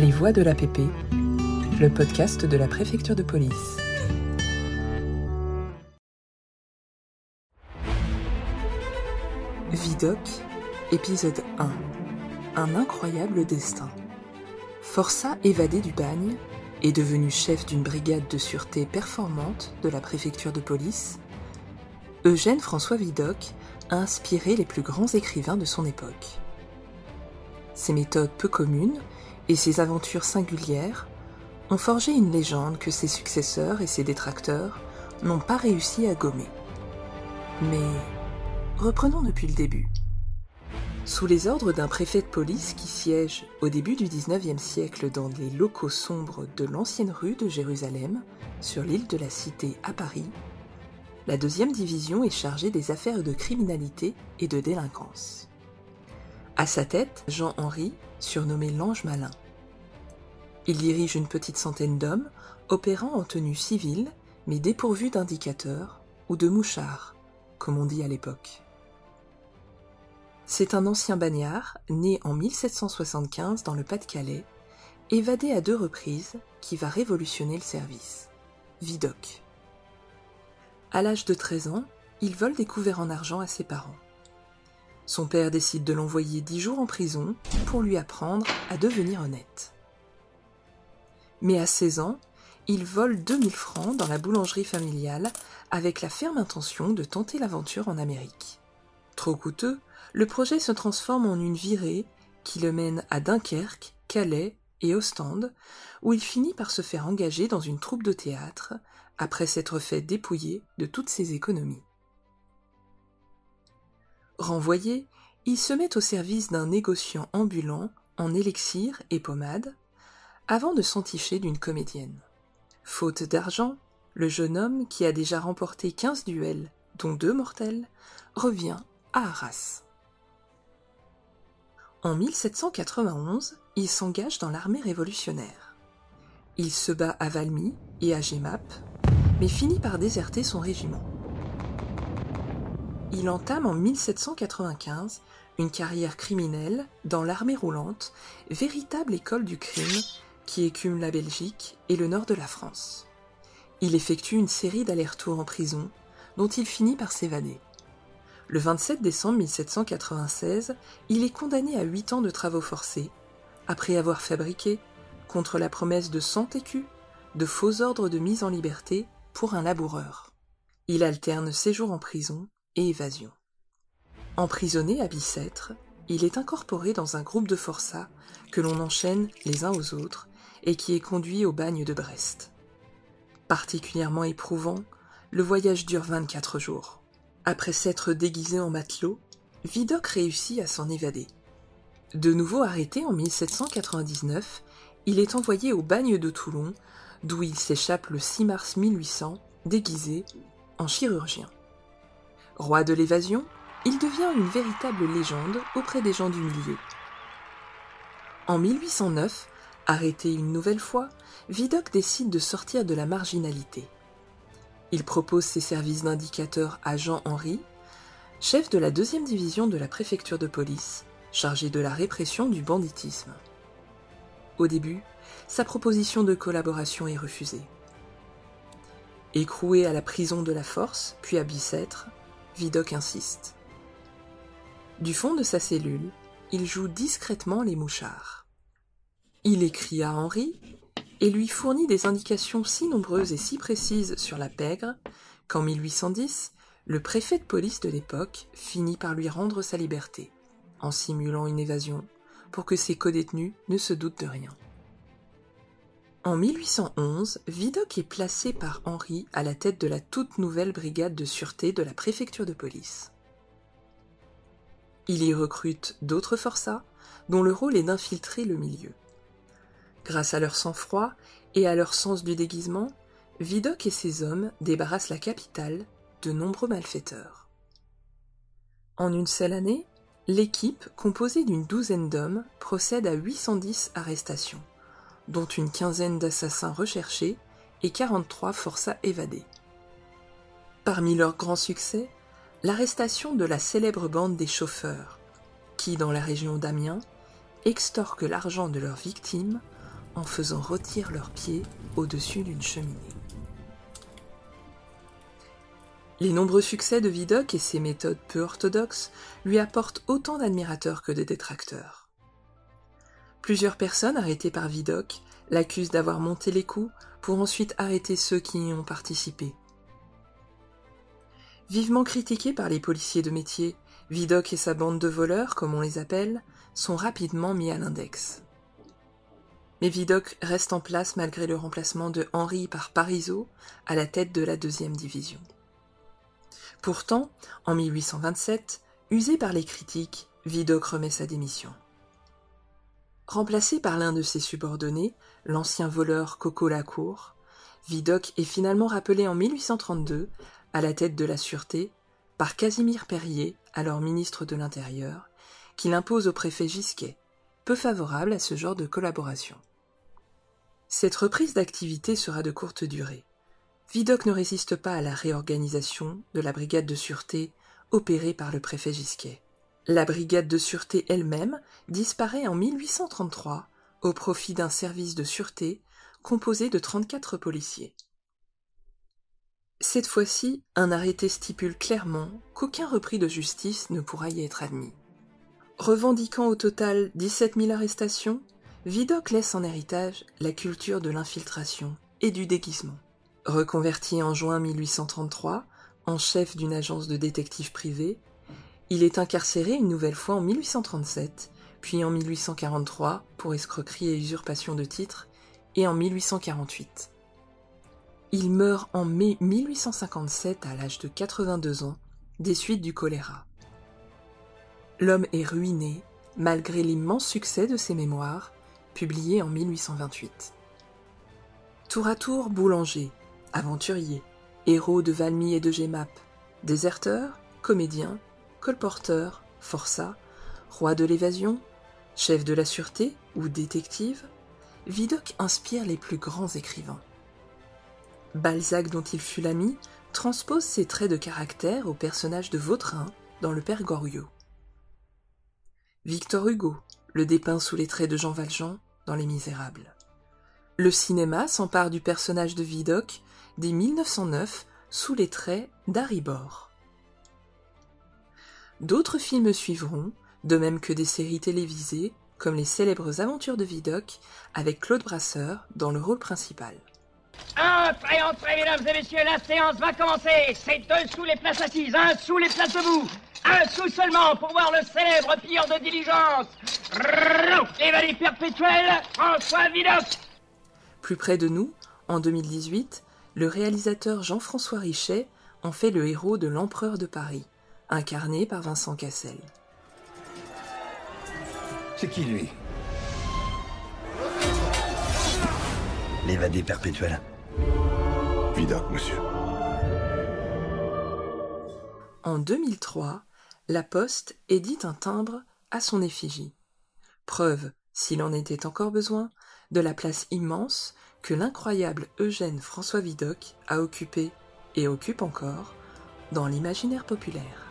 Les Voix de l'APP, le podcast de la préfecture de police. Vidoc, épisode 1. Un incroyable destin. Forçat évadé du bagne et devenu chef d'une brigade de sûreté performante de la préfecture de police, Eugène François Vidocq a inspiré les plus grands écrivains de son époque. Ses méthodes peu communes et ses aventures singulières ont forgé une légende que ses successeurs et ses détracteurs n'ont pas réussi à gommer. Mais reprenons depuis le début. Sous les ordres d'un préfet de police qui siège au début du XIXe siècle dans les locaux sombres de l'ancienne rue de Jérusalem, sur l'île de la Cité à Paris, la deuxième division est chargée des affaires de criminalité et de délinquance. À sa tête, Jean-Henri, surnommé l'Ange Malin. Il dirige une petite centaine d'hommes, opérant en tenue civile, mais dépourvus d'indicateurs ou de mouchards, comme on dit à l'époque. C'est un ancien bagnard, né en 1775 dans le Pas-de-Calais, évadé à deux reprises, qui va révolutionner le service. Vidocq. À l'âge de 13 ans, il vole des couverts en argent à ses parents. Son père décide de l'envoyer dix jours en prison pour lui apprendre à devenir honnête. Mais à 16 ans, il vole 2000 francs dans la boulangerie familiale avec la ferme intention de tenter l'aventure en Amérique. Trop coûteux, le projet se transforme en une virée qui le mène à Dunkerque, Calais et Ostende, où il finit par se faire engager dans une troupe de théâtre, après s'être fait dépouiller de toutes ses économies. Renvoyé, il se met au service d'un négociant ambulant en élixir et pommade, avant de s'enticher d'une comédienne. Faute d'argent, le jeune homme, qui a déjà remporté quinze duels, dont deux mortels, revient à Arras. En 1791, il s'engage dans l'armée révolutionnaire. Il se bat à Valmy et à Gemap, mais finit par déserter son régiment. Il entame en 1795 une carrière criminelle dans l'armée roulante, véritable école du crime qui écume la Belgique et le nord de la France. Il effectue une série d'allers-retours en prison, dont il finit par s'évader. Le 27 décembre 1796, il est condamné à huit ans de travaux forcés, après avoir fabriqué, contre la promesse de 100 écus, de faux ordres de mise en liberté pour un laboureur. Il alterne séjour en prison et évasion. Emprisonné à Bicêtre, il est incorporé dans un groupe de forçats que l'on enchaîne les uns aux autres et qui est conduit au bagne de Brest. Particulièrement éprouvant, le voyage dure 24 jours. Après s'être déguisé en matelot, Vidocq réussit à s'en évader. De nouveau arrêté en 1799, il est envoyé au bagne de Toulon, d'où il s'échappe le 6 mars 1800, déguisé en chirurgien. Roi de l'évasion, il devient une véritable légende auprès des gens du milieu. En 1809, arrêté une nouvelle fois, Vidocq décide de sortir de la marginalité. Il propose ses services d'indicateur à Jean Henry, chef de la deuxième division de la préfecture de police, chargé de la répression du banditisme. Au début, sa proposition de collaboration est refusée. Écroué à la prison de la Force, puis à Bicêtre, Vidocq insiste. Du fond de sa cellule, il joue discrètement les mouchards. Il écrit à Henri et lui fournit des indications si nombreuses et si précises sur la pègre qu'en 1810, le préfet de police de l'époque finit par lui rendre sa liberté, en simulant une évasion, pour que ses codétenus ne se doutent de rien. En 1811, Vidocq est placé par Henri à la tête de la toute nouvelle brigade de sûreté de la préfecture de police. Il y recrute d'autres forçats, dont le rôle est d'infiltrer le milieu. Grâce à leur sang-froid et à leur sens du déguisement, Vidocq et ses hommes débarrassent la capitale de nombreux malfaiteurs. En une seule année, l'équipe, composée d'une douzaine d'hommes, procède à 810 arrestations, dont une quinzaine d'assassins recherchés et 43 forçats évadés. Parmi leurs grands succès, l'arrestation de la célèbre bande des chauffeurs, qui, dans la région d'Amiens, extorquent l'argent de leurs victimes en faisant rôtir leurs pieds au-dessus d'une cheminée. Les nombreux succès de Vidocq et ses méthodes peu orthodoxes lui apportent autant d'admirateurs que de détracteurs. Plusieurs personnes arrêtées par Vidocq l'accusent d'avoir monté les coups pour ensuite arrêter ceux qui y ont participé. Vivement critiqué par les policiers de métier, Vidocq et sa bande de voleurs, comme on les appelle, sont rapidement mis à l'index. Mais Vidocq reste en place malgré le remplacement de Henri par Parisot à la tête de la deuxième division. Pourtant, en 1827, usé par les critiques, Vidocq remet sa démission. Remplacé par l'un de ses subordonnés, l'ancien voleur Coco Lacour, Vidocq est finalement rappelé en 1832 à la tête de la Sûreté par Casimir Perrier, alors ministre de l'Intérieur, qui l'impose au préfet Gisquet, peu favorable à ce genre de collaboration. Cette reprise d'activité sera de courte durée. Vidocq ne résiste pas à la réorganisation de la brigade de sûreté opérée par le préfet Gisquet. La brigade de sûreté elle-même disparaît en 1833 au profit d'un service de sûreté composé de 34 policiers. Cette fois-ci, un arrêté stipule clairement qu'aucun repris de justice ne pourra y être admis. Revendiquant au total 17 000 arrestations, Vidocq laisse en héritage la culture de l'infiltration et du déguisement. Reconverti en juin 1833 en chef d'une agence de détectives privés, il est incarcéré une nouvelle fois en 1837, puis en 1843 pour escroquerie et usurpation de titres, et en 1848. Il meurt en mai 1857 à l'âge de 82 ans des suites du choléra. L'homme est ruiné malgré l'immense succès de ses mémoires, publiés en 1828. Tour à tour boulanger, aventurier, héros de Valmy et de Gemap, déserteur, comédien, colporteur, forçat, roi de l'évasion, chef de la sûreté ou détective, Vidocq inspire les plus grands écrivains. Balzac, dont il fut l'ami, transpose ses traits de caractère au personnage de Vautrin dans Le Père Goriot. Victor Hugo le dépeint sous les traits de Jean Valjean dans Les Misérables. Le cinéma s'empare du personnage de Vidocq dès 1909 sous les traits d'Harry. D'autres films suivront, de même que des séries télévisées, comme les célèbres aventures de Vidocq, avec Claude Brasseur dans le rôle principal. Entrez, entrez, mesdames et messieurs, la séance va commencer. C'est deux sous les places assises, un sous les places debout. Un sou seulement pour voir le célèbre pire de diligence. Évadé perpétuel, François Vidocq. Plus près de nous, en 2018, le réalisateur Jean-François Richet en fait le héros de l'Empereur de Paris, incarné par Vincent Cassel. C'est qui lui? L'évadé perpétuel. Vidocq, monsieur. En 2003, la Poste édite un timbre à son effigie. Preuve, s'il en était encore besoin, de la place immense que l'incroyable Eugène François Vidocq a occupé et occupe encore dans l'imaginaire populaire.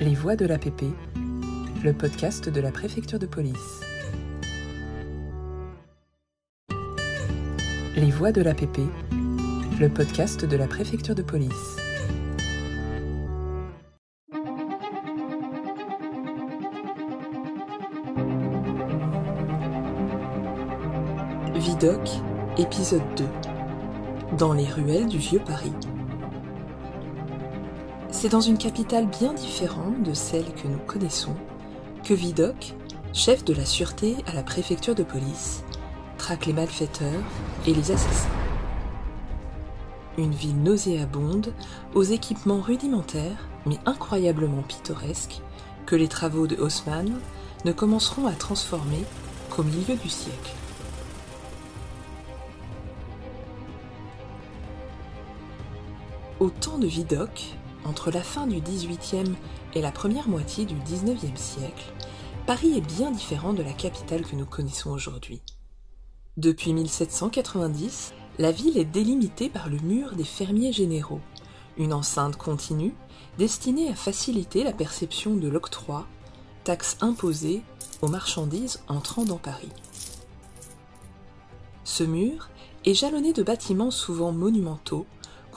Les voix de l'APP, le podcast de la préfecture de police. Les voix de l'APP, le podcast de la préfecture de police. Vidocq, épisode 2. Dans les ruelles du vieux Paris. C'est dans une capitale bien différente de celle que nous connaissons que Vidocq, chef de la sûreté à la préfecture de police, traque les malfaiteurs et les assassins. Une ville nauséabonde, aux équipements rudimentaires mais incroyablement pittoresques, que les travaux de Haussmann ne commenceront à transformer qu'au milieu du siècle. Au temps de Vidocq, entre la fin du XVIIIe et la première moitié du XIXe siècle, Paris est bien différent de la capitale que nous connaissons aujourd'hui. Depuis 1790, la ville est délimitée par le mur des fermiers généraux, une enceinte continue destinée à faciliter la perception de l'octroi, taxe imposée aux marchandises entrant dans Paris. Ce mur est jalonné de bâtiments souvent monumentaux,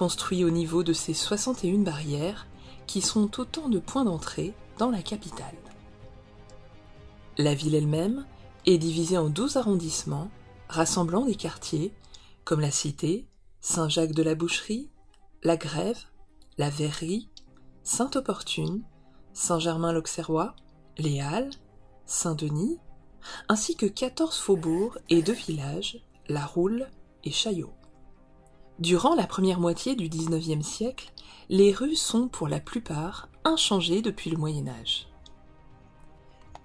construits au niveau de ces 61 barrières qui sont autant de points d'entrée dans la capitale. La ville elle-même est divisée en 12 arrondissements rassemblant des quartiers comme la Cité, Saint-Jacques de la Boucherie, la Grève, la Verrerie, Sainte-Opportune, Saint-Germain-l'Auxerrois, les Halles, Saint-Denis, ainsi que 14 faubourgs et deux villages, La Roule et Chaillot. Durant la première moitié du XIXe siècle, les rues sont pour la plupart inchangées depuis le Moyen Âge.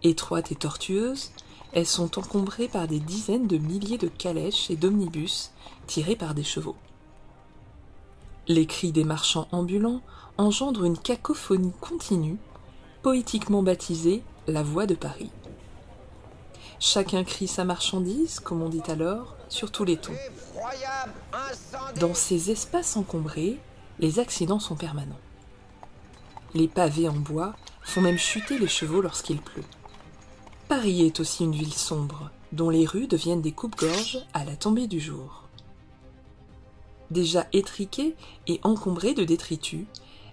Étroites et tortueuses, elles sont encombrées par des dizaines de milliers de calèches et d'omnibus tirés par des chevaux. Les cris des marchands ambulants engendrent une cacophonie continue, poétiquement baptisée la voix de Paris. Chacun crie sa marchandise, comme on dit alors, sur tous les tons. Dans ces espaces encombrés, les accidents sont permanents. Les pavés en bois font même chuter les chevaux lorsqu'il pleut. Paris est aussi une ville sombre, dont les rues deviennent des coupes-gorges à la tombée du jour. Déjà étriquées et encombrées de détritus,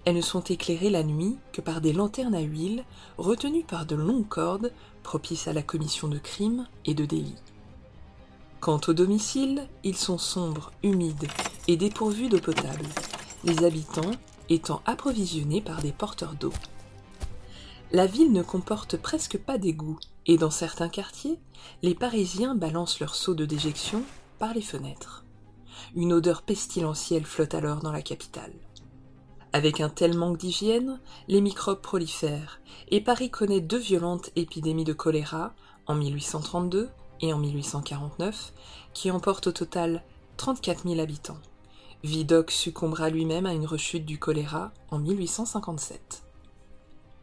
elles ne sont éclairées la nuit que par des lanternes à huile retenues par de longues cordes propices à la commission de crimes et de délits. Quant au domicile, ils sont sombres, humides et dépourvus d'eau potable, les habitants étant approvisionnés par des porteurs d'eau. La ville ne comporte presque pas d'égouts, et dans certains quartiers, les Parisiens balancent leurs seaux de déjection par les fenêtres. Une odeur pestilentielle flotte alors dans la capitale. Avec un tel manque d'hygiène, les microbes prolifèrent, et Paris connaît deux violentes épidémies de choléra en 1832 et en 1849, qui emportent au total 34 000 habitants. Vidocq succombera lui-même à une rechute du choléra en 1857.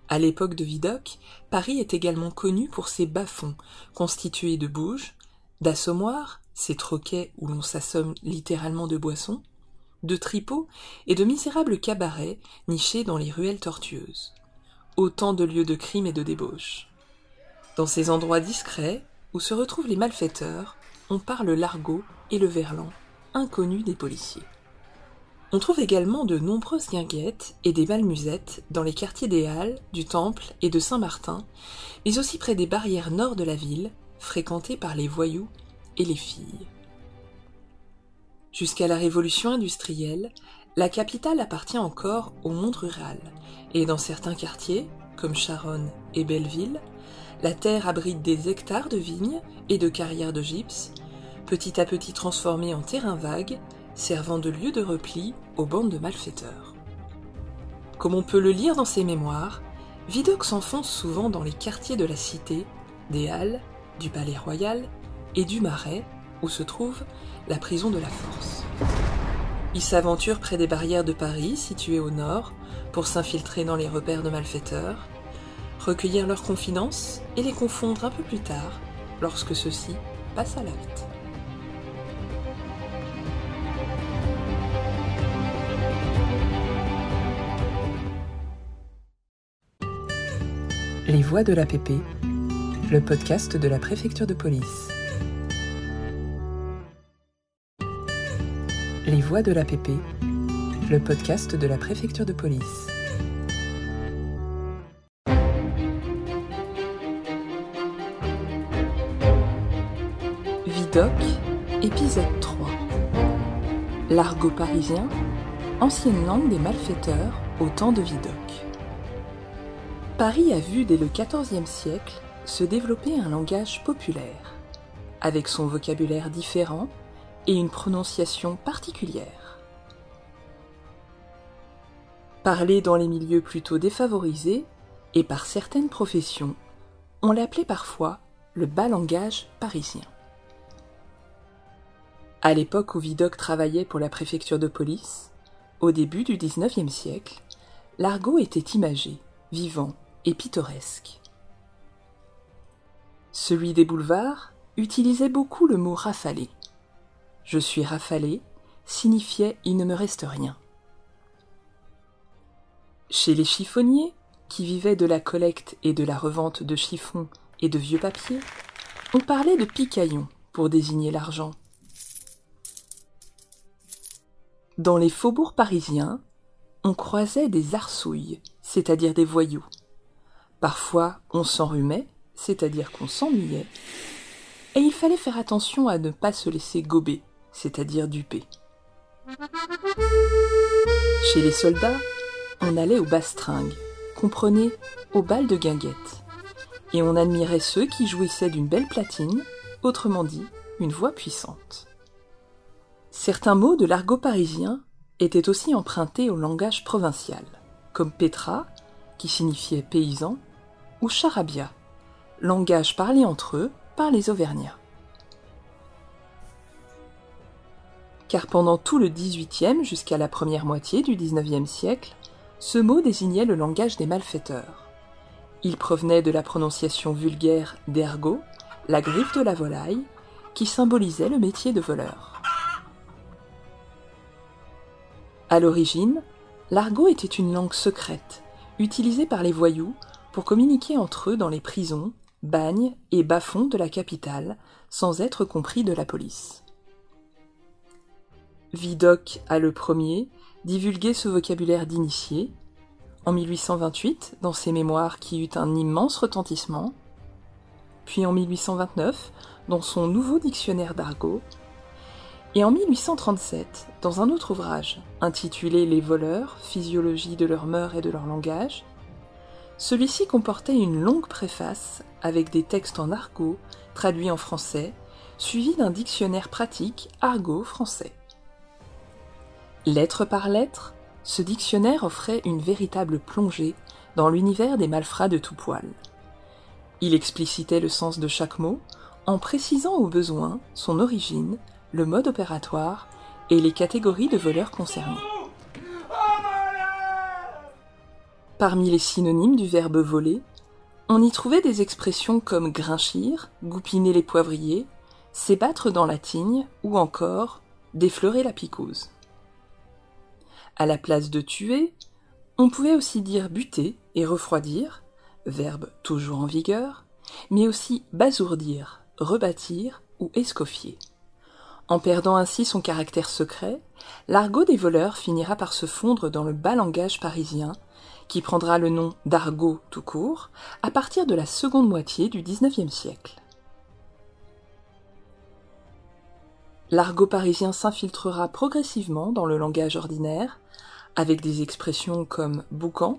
À l'époque de Vidocq, Paris est également connu pour ses bas-fonds, constitués de bouges, d'assommoirs, ces troquets où l'on s'assomme littéralement de boissons, de tripots et de misérables cabarets nichés dans les ruelles tortueuses. Autant de lieux de crime et de débauche. Dans ces endroits discrets, où se retrouvent les malfaiteurs, on parle l'argot et le verlan, inconnus des policiers. On trouve également de nombreuses guinguettes et des malmusettes dans les quartiers des Halles, du Temple et de Saint-Martin, mais aussi près des barrières nord de la ville, fréquentées par les voyous et les filles. Jusqu'à la révolution industrielle, la capitale appartient encore au monde rural, et dans certains quartiers, comme Charonne et Belleville, la terre abrite des hectares de vignes et de carrières de gypse, petit à petit transformées en terrain vague, servant de lieu de repli aux bandes de malfaiteurs. Comme on peut le lire dans ses mémoires, Vidocq s'enfonce souvent dans les quartiers de la cité, des Halles, du Palais Royal et du Marais, où se trouve la prison de la Force. Il s'aventure près des barrières de Paris, situées au nord, pour s'infiltrer dans les repères de malfaiteurs, recueillir leurs confidences et les confondre un peu plus tard, lorsque ceux-ci passent à l'acte. Les Voix de l'APP, le podcast de la préfecture de police. Les Voix de l'APP, le podcast de la préfecture de police. Vidoc, épisode 3. L'argot parisien, ancienne langue des malfaiteurs au temps de Vidocq. Paris a vu dès le XIVe siècle se développer un langage populaire, avec son vocabulaire différent et une prononciation particulière. Parlé dans les milieux plutôt défavorisés et par certaines professions, on l'appelait parfois le bas langage parisien. À l'époque où Vidocq travaillait pour la préfecture de police, au début du XIXe siècle, l'argot était imagé, vivant et pittoresque. Celui des boulevards, utilisait beaucoup le mot rafalé. Je suis rafalé signifiait il ne me reste rien. Chez les chiffonniers, qui vivaient de la collecte et de la revente de chiffons et de vieux papiers, on parlait de picaillon pour désigner l'argent. Dans les faubourgs parisiens, on croisait des arsouilles, c'est-à-dire des voyous. Parfois, on s'enrhumait, c'est-à-dire qu'on s'ennuyait, et il fallait faire attention à ne pas se laisser gober, c'est-à-dire duper. Chez les soldats, on allait aux bastringues, comprenez, au bal de guinguettes, et on admirait ceux qui jouissaient d'une belle platine, autrement dit, une voix puissante. Certains mots de l'argot parisien étaient aussi empruntés au langage provincial, comme Petra, qui signifiait paysan, ou charabia, langage parlé entre eux par les Auvergnats. Car pendant tout le XVIIIe jusqu'à la première moitié du XIXe siècle, ce mot désignait le langage des malfaiteurs. Il provenait de la prononciation vulgaire d'ergot, la griffe de la volaille, qui symbolisait le métier de voleur. À l'origine, l'argot était une langue secrète, utilisée par les voyous pour communiquer entre eux dans les prisons, bagnes et bas-fonds de la capitale, sans être compris de la police. Vidocq a le premier divulgué ce vocabulaire d'initié, en 1828 dans ses mémoires qui eut un immense retentissement, puis en 1829 dans son nouveau dictionnaire d'argot, et en 1837 dans un autre ouvrage intitulé Les voleurs, physiologie de leurs mœurs et de leur langage. Celui-ci comportait une longue préface avec des textes en argot traduits en français, suivi d'un dictionnaire pratique argot français. Lettre par lettre, ce dictionnaire offrait une véritable plongée dans l'univers des malfrats de tout poil. Il explicitait le sens de chaque mot en précisant au besoin son origine, le mode opératoire et les catégories de voleurs concernés. Parmi les synonymes du verbe voler, on y trouvait des expressions comme grinchir, goupiner les poivriers, s'ébattre dans la tigne ou encore défleurer la picouse. À la place de tuer, on pouvait aussi dire buter et refroidir, verbe toujours en vigueur, mais aussi basourdir, rebâtir ou escoffier. En perdant ainsi son caractère secret, l'argot des voleurs finira par se fondre dans le bas langage parisien, qui prendra le nom d'argot tout court à partir de la seconde moitié du XIXe siècle. L'argot parisien s'infiltrera progressivement dans le langage ordinaire, avec des expressions comme boucan,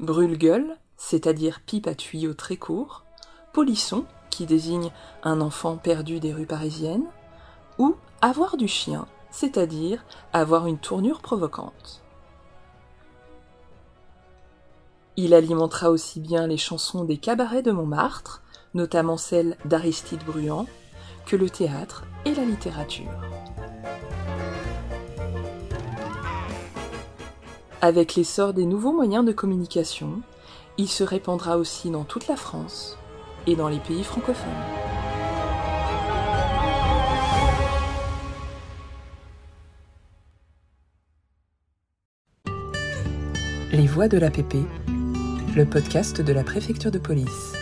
brûle-gueule, c'est-à-dire pipe à tuyau très court, polisson, qui désigne un enfant perdu des rues parisiennes, ou avoir du chien, c'est-à-dire avoir une tournure provocante. Il alimentera aussi bien les chansons des cabarets de Montmartre, notamment celles d'Aristide Bruand, que le théâtre et la littérature. Avec l'essor des nouveaux moyens de communication, il se répandra aussi dans toute la France et dans les pays francophones. Les Voix de l'APP, le podcast de la préfecture de police.